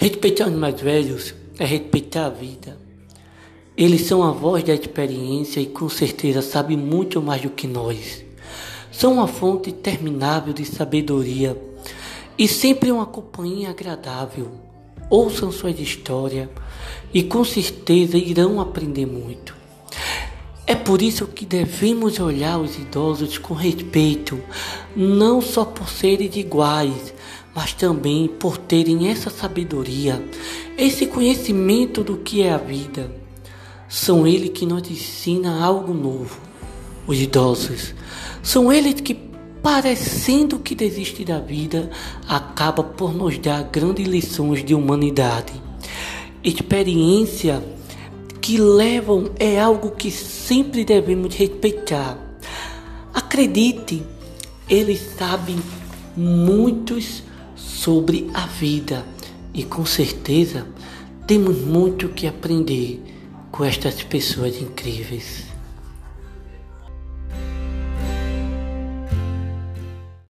Respeitar os mais velhos é respeitar a vida. Eles são a voz da experiência e com certeza sabem muito mais do que nós. São uma fonte interminável de sabedoria e sempre uma companhia agradável. Ouçam suas histórias e com certeza irão aprender muito. É por isso que devemos olhar os idosos com respeito, não só por serem iguais, mas também por terem essa sabedoria, esse conhecimento do que é a vida. São eles que nos ensinam algo novo. Os idosos são eles que, parecendo que desistem da vida, acaba por nos dar grandes lições de humanidade. Experiência que levam é algo que sempre devemos respeitar. Acredite, eles sabem muitos sobre a vida e com certeza temos muito que aprender com estas pessoas incríveis.